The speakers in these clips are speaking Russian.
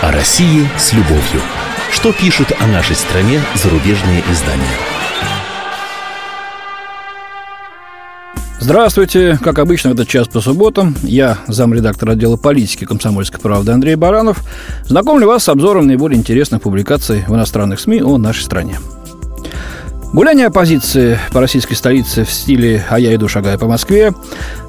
О России с любовью. Что пишут о нашей стране зарубежные издания? Здравствуйте. Как обычно, в этот час по субботам я, замредактор отдела политики комсомольской правды Андрей Баранов, знакомлю вас с обзором наиболее интересных публикаций в иностранных СМИ о нашей стране. Гуляние оппозиции по российской столице в стиле «А я иду, шагая по Москве»,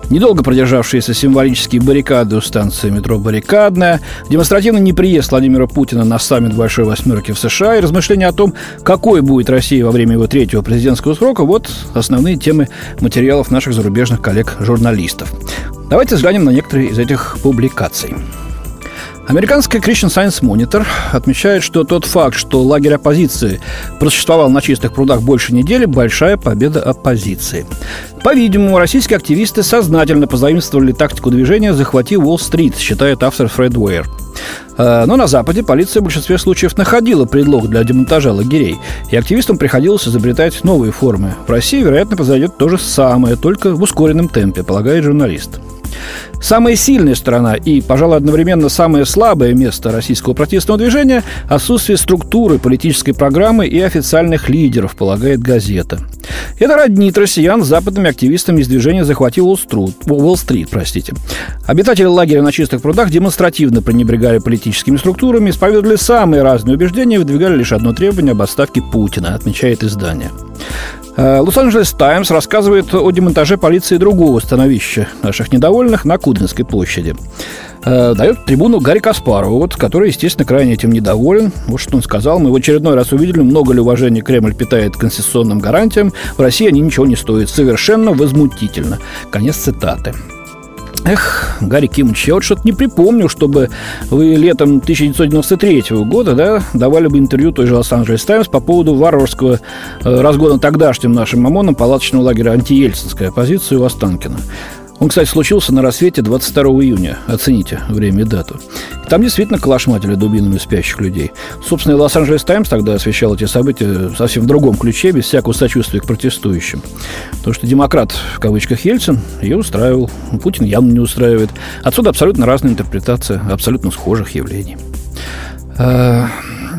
недолго продержавшиеся символические баррикады у станции метро «Баррикадная», демонстративный неприезд Владимира Путина на саммит Большой Восьмерки в США и размышления о том, какой будет Россия во время его третьего президентского срока – вот основные темы материалов наших зарубежных коллег-журналистов. Давайте взглянем на некоторые из этих публикаций. Американская Christian Science Monitor отмечает, что тот факт, что лагерь оппозиции просуществовал на чистых прудах больше недели, большая победа оппозиции. По-видимому, российские активисты сознательно позаимствовали тактику движения «Захвати Уолл-стрит», считает автор Фред Уэйр. Э, но на Западе полиция в большинстве случаев находила предлог для демонтажа лагерей, и активистам приходилось изобретать новые формы. В России, вероятно, произойдет то же самое, только в ускоренном темпе, полагает журналист. Самая сильная сторона и, пожалуй, одновременно самое слабое место российского протестного движения – отсутствие структуры, политической программы и официальных лидеров, полагает газета. Это роднит россиян с западными активистами из движения «Захвати Уолл-стрит». Простите. Обитатели лагеря на чистых прудах демонстративно пренебрегали политическими структурами, исповедовали самые разные убеждения и выдвигали лишь одно требование об отставке Путина, отмечает издание. Э, Лос-Анджелес Таймс рассказывает о демонтаже полиции другого становища наших недовольных на Кудринской площади. Э, дает трибуну Гарри Каспарову, вот, который, естественно, крайне этим недоволен. Вот что он сказал. Мы в очередной раз увидели, много ли уважения Кремль питает конституционным гарантиям. В России они ничего не стоят. Совершенно возмутительно. Конец цитаты. Эх, Гарри Кимович, я вот что-то не припомню, чтобы вы летом 1993 года да, давали бы интервью той же Лос-Анджелес Таймс по поводу варварского э, разгона тогдашним нашим ОМОНом палаточного лагеря антиельцинской оппозиции у Останкина. Он, кстати, случился на рассвете 22 июня. Оцените время и дату. Там действительно калашматили дубинами спящих людей. Собственно, Лос-Анджелес Таймс тогда освещал эти события совсем в другом ключе, без всякого сочувствия к протестующим. Потому что демократ, в кавычках, Ельцин ее устраивал. Путин явно не устраивает. Отсюда абсолютно разная интерпретация абсолютно схожих явлений.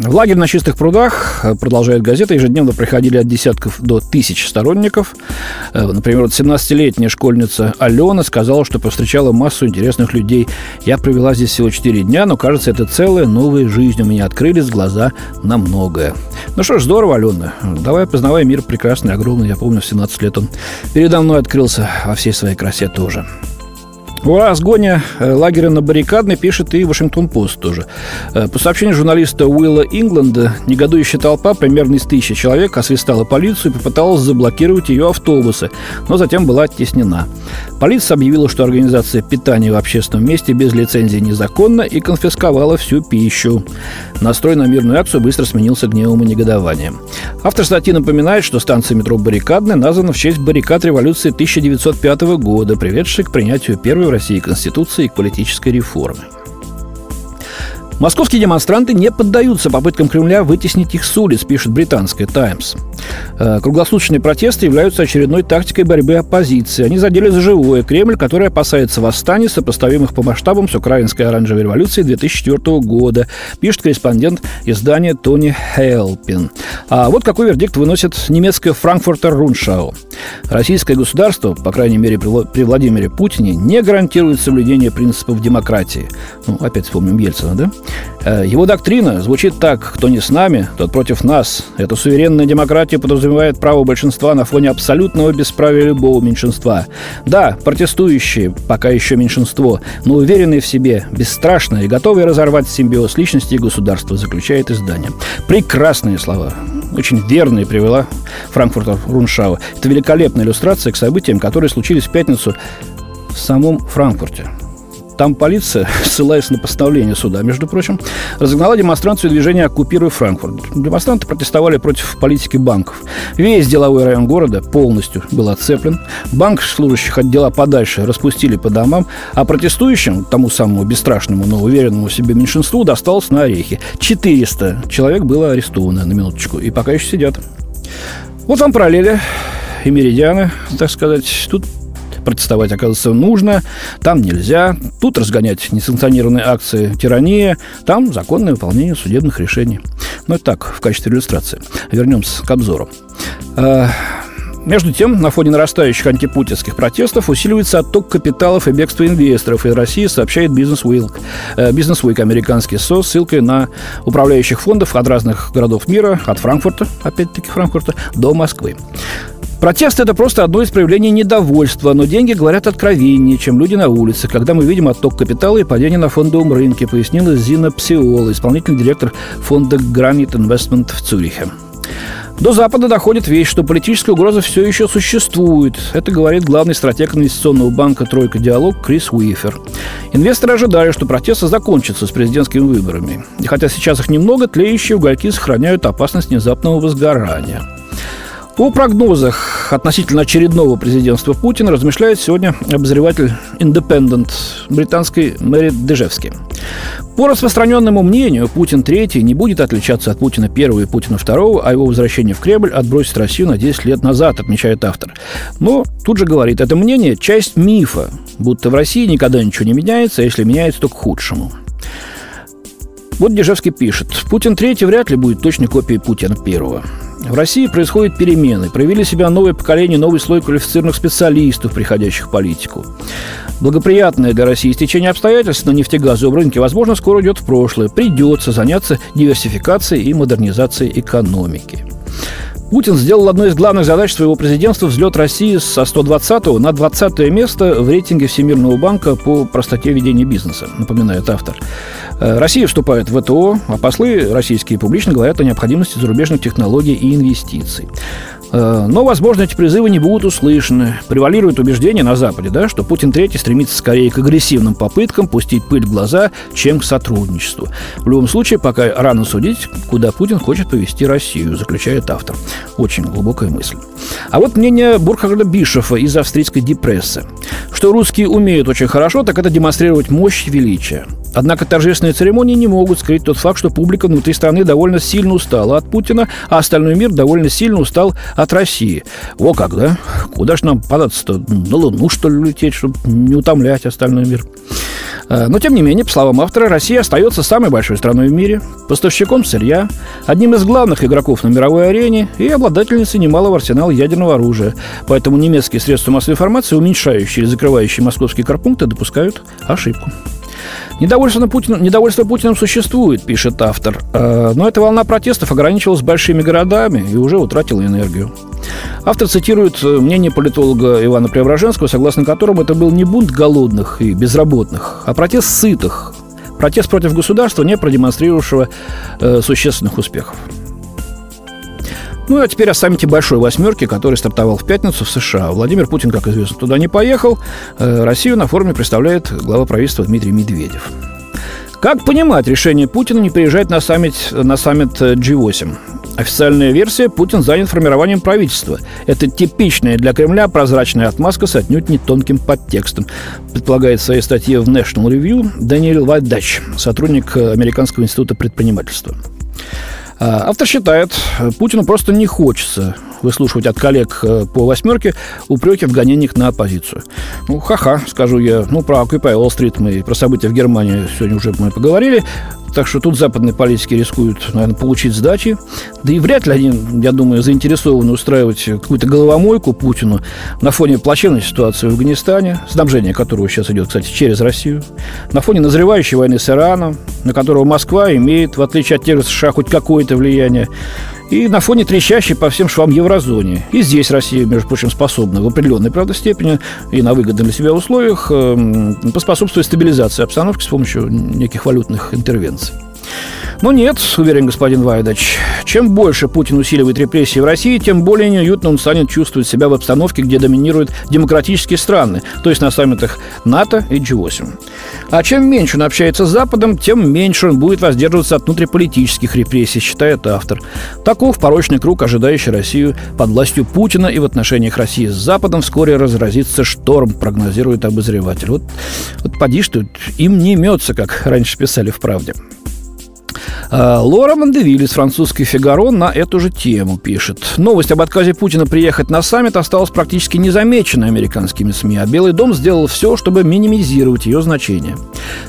В лагерь на чистых прудах, э, продолжает газета, ежедневно приходили от десятков до тысяч сторонников. Э, например, вот 17-летняя школьница Алена сказала, что повстречала массу интересных людей. Я провела здесь всего 4 дня, но, кажется, это целая новая жизнь. У меня открылись глаза на многое. Ну что ж, здорово, Алена. Давай познавай мир прекрасный, огромный. Я помню, в 17 лет он передо мной открылся во всей своей красе тоже. О разгоне э, лагеря на баррикадной пишет и Вашингтон-Пост тоже. Э, по сообщению журналиста Уилла Ингленда, негодующая толпа примерно из тысячи человек освистала полицию и попыталась заблокировать ее автобусы, но затем была оттеснена. Полиция объявила, что организация питания в общественном месте без лицензии незаконна и конфисковала всю пищу. Настрой на мирную акцию быстро сменился гневом и негодованием. Автор статьи напоминает, что станция метро «Баррикадная» названа в честь баррикад революции 1905 года, приведшей к принятию первой России Конституции и политической реформе. Московские демонстранты не поддаются попыткам Кремля вытеснить их с улиц, пишет британская «Таймс». Э, круглосуточные протесты являются очередной тактикой борьбы оппозиции. Они задели за живое Кремль, который опасается восстаний, сопоставимых по масштабам с украинской оранжевой революцией 2004 года, пишет корреспондент издания Тони Хелпин. А вот какой вердикт выносит немецкая Франкфуртер Руншау. Российское государство, по крайней мере при Владимире Путине, не гарантирует соблюдение принципов демократии. Ну, опять вспомним Ельцина, да? Э, его доктрина звучит так «кто не с нами, тот против нас». Эта суверенная демократия подразумевает право большинства на фоне абсолютного бесправия любого меньшинства. Да, протестующие пока еще меньшинство, но уверенные в себе, бесстрашные готовые разорвать симбиоз личности и государства, заключает издание. Прекрасные слова очень верные привела Франкфуртер Руншау. Это великолепная иллюстрация к событиям, которые случились в пятницу в самом Франкфурте. Там полиция, ссылаясь на постановление суда, между прочим, разогнала демонстрацию движения «Оккупируй Франкфурт». Демонстранты протестовали против политики банков. Весь деловой район города полностью был отцеплен. Банк, служащих от дела подальше, распустили по домам, а протестующим, тому самому бесстрашному, но уверенному в себе меньшинству, досталось на орехи. 400 человек было арестовано, на минуточку, и пока еще сидят. Вот вам параллели и меридианы, так сказать. Тут протестовать, оказывается, нужно, там нельзя, тут разгонять несанкционированные акции тирания, там законное выполнение судебных решений. Ну, это так, в качестве иллюстрации. Вернемся к обзору. А, между тем, на фоне нарастающих антипутинских протестов усиливается отток капиталов и бегство инвесторов из России, сообщает Business Week, Business Week американский СОС, ссылкой на управляющих фондов от разных городов мира, от Франкфурта, опять-таки Франкфурта, до Москвы. Протест – это просто одно из проявлений недовольства, но деньги говорят откровеннее, чем люди на улице, когда мы видим отток капитала и падение на фондовом рынке, пояснила Зина Псиола, исполнительный директор фонда Granite Investment в Цюрихе. До Запада доходит вещь, что политическая угроза все еще существует. Это говорит главный стратег инвестиционного банка «Тройка Диалог» Крис Уифер. Инвесторы ожидали, что протесты закончатся с президентскими выборами. И хотя сейчас их немного, тлеющие угольки сохраняют опасность внезапного возгорания. О прогнозах относительно очередного президентства Путина размышляет сегодня обозреватель Independent британской Мэри Дежевски. По распространенному мнению, Путин III не будет отличаться от Путина I и Путина II, а его возвращение в Кремль отбросит Россию на 10 лет назад, отмечает автор. Но тут же говорит, это мнение – часть мифа, будто в России никогда ничего не меняется, а если меняется, то к худшему. Вот Дежевский пишет, Путин III вряд ли будет точной копией Путина I. В России происходят перемены. Проявили себя новое поколение, новый слой квалифицированных специалистов, приходящих в политику. Благоприятное для России стечение обстоятельств на нефтегазовом рынке, возможно, скоро идет в прошлое. Придется заняться диверсификацией и модернизацией экономики. Путин сделал одной из главных задач своего президентства взлет России со 120 на 20 место в рейтинге Всемирного банка по простоте ведения бизнеса, напоминает автор. Э, Россия вступает в ВТО, а послы российские публично говорят о необходимости зарубежных технологий и инвестиций. Э, но, возможно, эти призывы не будут услышаны. Превалирует убеждение на Западе, да, что Путин III стремится скорее к агрессивным попыткам пустить пыль в глаза, чем к сотрудничеству. В любом случае, пока рано судить, куда Путин хочет повести Россию, заключает автор. Очень глубокая мысль. А вот мнение Бурхарда Бишофа из австрийской депрессы. Что русские умеют очень хорошо, так это демонстрировать мощь и величие. Однако торжественные церемонии не могут скрыть тот факт, что публика внутри страны довольно сильно устала от Путина, а остальной мир довольно сильно устал от России. О как, да? Куда ж нам податься-то? На Луну, что ли, лететь, чтобы не утомлять остальной мир? А, но, тем не менее, по словам автора, Россия остается самой большой страной в мире, поставщиком сырья, одним из главных игроков на мировой арене и обладательницей немалого арсенала ядерного оружия. Поэтому немецкие средства массовой информации, уменьшающие или закрывающие московские корпункты, допускают ошибку. Недовольство, Путиным, недовольство Путиным существует, пишет автор, э, но эта волна протестов ограничилась большими городами и уже утратила энергию. Автор цитирует э, мнение политолога Ивана Преображенского, согласно которому это был не бунт голодных и безработных, а протест сытых, протест против государства, не продемонстрировавшего э, существенных успехов. Ну, а теперь о саммите Большой Восьмерки, который стартовал в пятницу в США. Владимир Путин, как известно, туда не поехал. Э, Россию на форуме представляет глава правительства Дмитрий Медведев. Как понимать решение Путина не приезжать на саммит, на саммит G8? Официальная версия – Путин занят формированием правительства. Это типичная для Кремля прозрачная отмазка с отнюдь не тонким подтекстом, предполагает в своей статье в National Review Даниэль Вайдач, сотрудник Американского института предпринимательства. Автор считает, Путину просто не хочется выслушивать от коллег э, по восьмерке упреки в гонениях на оппозицию. Ну, ха-ха, скажу я. Ну, про Occupy Wall-Street мы, про события в Германии сегодня уже мы поговорили. Так что тут западные политики рискуют, наверное, получить сдачи. Да и вряд ли они, я думаю, заинтересованы устраивать какую-то головомойку Путину на фоне плачевной ситуации в Афганистане, снабжение которого сейчас идет, кстати, через Россию, на фоне назревающей войны с Ираном, на которого Москва имеет, в отличие от тех же США, хоть какое-то влияние, и на фоне трещащей по всем швам еврозоне. И здесь Россия, между прочим, способна в определенной, правда, степени и на выгодных для себя условиях э, поспособствовать стабилизации обстановки с помощью неких валютных интервенций. Но нет, уверен господин Вайдач, чем больше Путин усиливает репрессии в России, тем более неуютно он станет чувствовать себя в обстановке, где доминируют демократические страны, то есть на саммитах НАТО и G8. А чем меньше он общается с Западом, тем меньше он будет воздерживаться от внутриполитических репрессий, считает автор. Таков порочный круг, ожидающий Россию под властью Путина, и в отношениях России с Западом вскоре разразится шторм, прогнозирует обозреватель. Вот, вот поди что, им не имется, как раньше писали в «Правде». А, Лора Мандевиль из французской «Фигаро» на эту же тему пишет. Новость об отказе Путина приехать на саммит осталась практически незамеченной американскими СМИ, а Белый дом сделал все, чтобы минимизировать ее значение.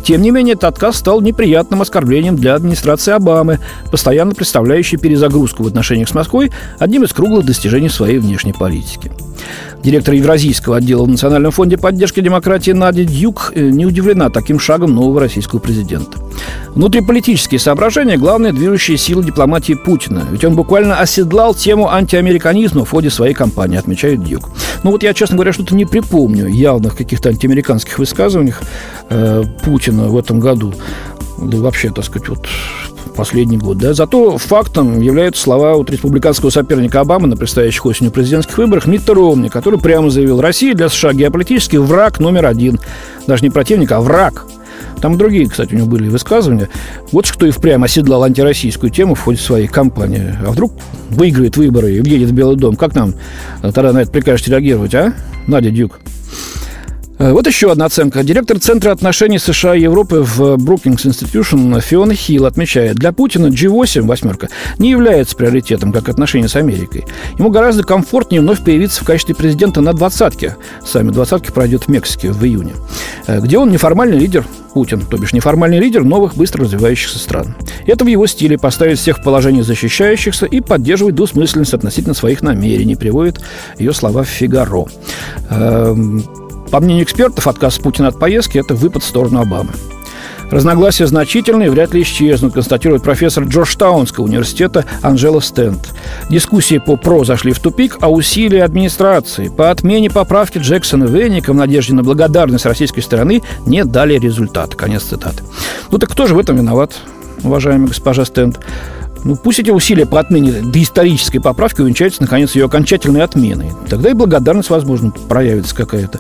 Тем не менее, этот отказ стал неприятным оскорблением для администрации Обамы, постоянно представляющей перезагрузку в отношениях с Москвой одним из круглых достижений своей внешней политики. Директор Евразийского отдела в Национальном фонде поддержки демократии Надя Дюк э, не удивлена таким шагом нового российского президента. Внутриполитические соображения – главная движущая сила дипломатии Путина. Ведь он буквально оседлал тему антиамериканизма в ходе своей кампании, отмечает Дюк. Ну вот я, честно говоря, что-то не припомню явных каких-то антиамериканских высказываний э, Путина в этом году. Да вообще, так сказать, вот последний год. Да? Зато фактом являются слова от республиканского соперника Обамы на предстоящих осенью президентских выборах Митта Ромни, который прямо заявил, Россия для США геополитический враг номер один. Даже не противник, а враг. Там другие, кстати, у него были высказывания. Вот что и впрямь оседлал антироссийскую тему в ходе своей кампании. А вдруг выиграет выборы и въедет в Белый дом? Как нам тогда на это прикажете реагировать, а? Надя Дюк. Э, вот еще одна оценка. Директор Центра отношений США и Европы в Brookings Institution Фиона Хилл отмечает, для Путина G8, восьмерка, не является приоритетом, как отношения с Америкой. Ему гораздо комфортнее вновь появиться в качестве президента на двадцатке. Сами двадцатки пройдет в Мексике в июне. Э, где он неформальный лидер Путин, то бишь неформальный лидер новых быстро развивающихся стран. Это в его стиле поставить всех в положение защищающихся и поддерживать двусмысленность относительно своих намерений, приводит ее слова в «Фигаро». По мнению экспертов, отказ Путина от поездки – это выпад в сторону Обамы. Разногласия значительные, вряд ли исчезнут, констатирует профессор Джорджтаунского университета Анжела Стенд. Дискуссии по ПРО зашли в тупик, а усилия администрации по отмене поправки Джексона Венника в надежде на благодарность российской стороны не дали результат. Конец цитаты. Ну так кто же в этом виноват, уважаемая госпожа Стенд? Ну, пусть эти усилия по отмене доисторической поправки увенчаются, наконец, ее окончательной отменой. Тогда и благодарность, возможно, проявится какая-то.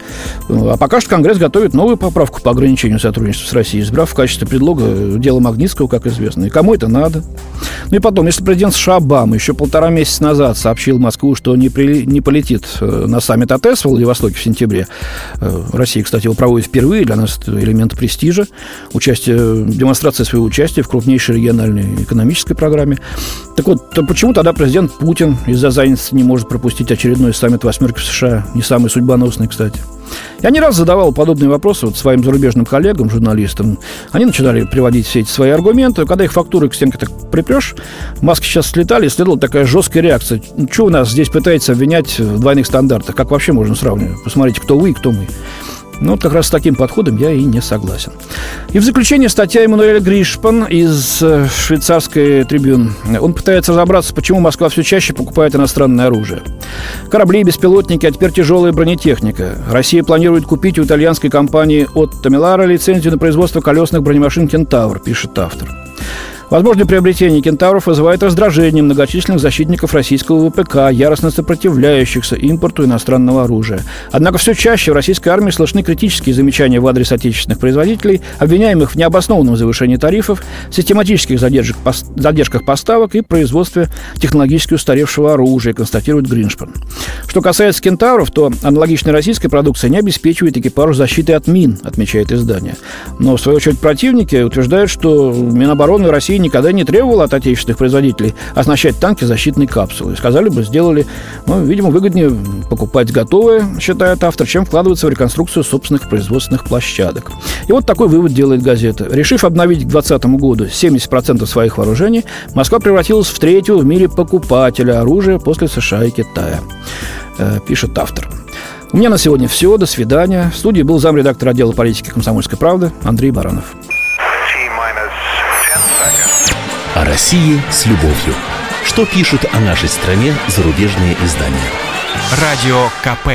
А пока что Конгресс готовит новую поправку по ограничению сотрудничества с Россией, избрав в качестве предлога дело Магнитского, как известно. И кому это надо? Ну и потом, если президент США Обама еще полтора месяца назад сообщил Москву, что не, при, не полетит э, на саммит АТС в Владивостоке в сентябре, э, Россия, кстати, его проводит впервые, для нас это элемент престижа, участие, демонстрация своего участия в крупнейшей региональной экономической программе, программе. Так вот, то почему тогда президент Путин из-за занятости не может пропустить очередной саммит восьмерки в США? Не самый судьбоносный, кстати. Я не раз задавал подобные вопросы вот своим зарубежным коллегам, журналистам. Они начинали приводить все эти свои аргументы. Когда их фактуры к стенке так припрешь, маски сейчас слетали, следовала такая жесткая реакция. Ну, что у нас здесь пытается обвинять в двойных стандартах? Как вообще можно сравнивать? Посмотрите, кто вы и кто мы. Ну, вот как раз с таким подходом я и не согласен. И в заключение статья Эммануэля Гришпан из э, швейцарской трибюн. Он пытается разобраться, почему Москва все чаще покупает иностранное оружие. Корабли, беспилотники, а теперь тяжелая бронетехника. Россия планирует купить у итальянской компании от Тамилара лицензию на производство колесных бронемашин «Кентавр», пишет автор. Возможное приобретение кентавров вызывает раздражение многочисленных защитников российского ВПК, яростно сопротивляющихся импорту иностранного оружия. Однако все чаще в российской армии слышны критические замечания в адрес отечественных производителей, обвиняемых в необоснованном завышении тарифов, систематических задержек, задержках поставок и производстве технологически устаревшего оружия, констатирует Гриншпан. Что касается кентавров, то аналогичная российская продукция не обеспечивает экипажу защиты от мин, отмечает издание. Но, в свою очередь, противники утверждают, что Минобороны России никогда не требовала от отечественных производителей оснащать танки защитной капсулой. Сказали бы, сделали, ну, видимо, выгоднее покупать готовые, считает автор, чем вкладываться в реконструкцию собственных производственных площадок. И вот такой вывод делает газета. Решив обновить к 2020 году 70% своих вооружений, Москва превратилась в третьего в мире покупателя оружия после США и Китая, э, пишет автор. У меня на сегодня все. До свидания. В студии был замредактор отдела политики «Комсомольской правды» Андрей Баранов. России с любовью. Что пишут о нашей стране зарубежные издания? Радио КП.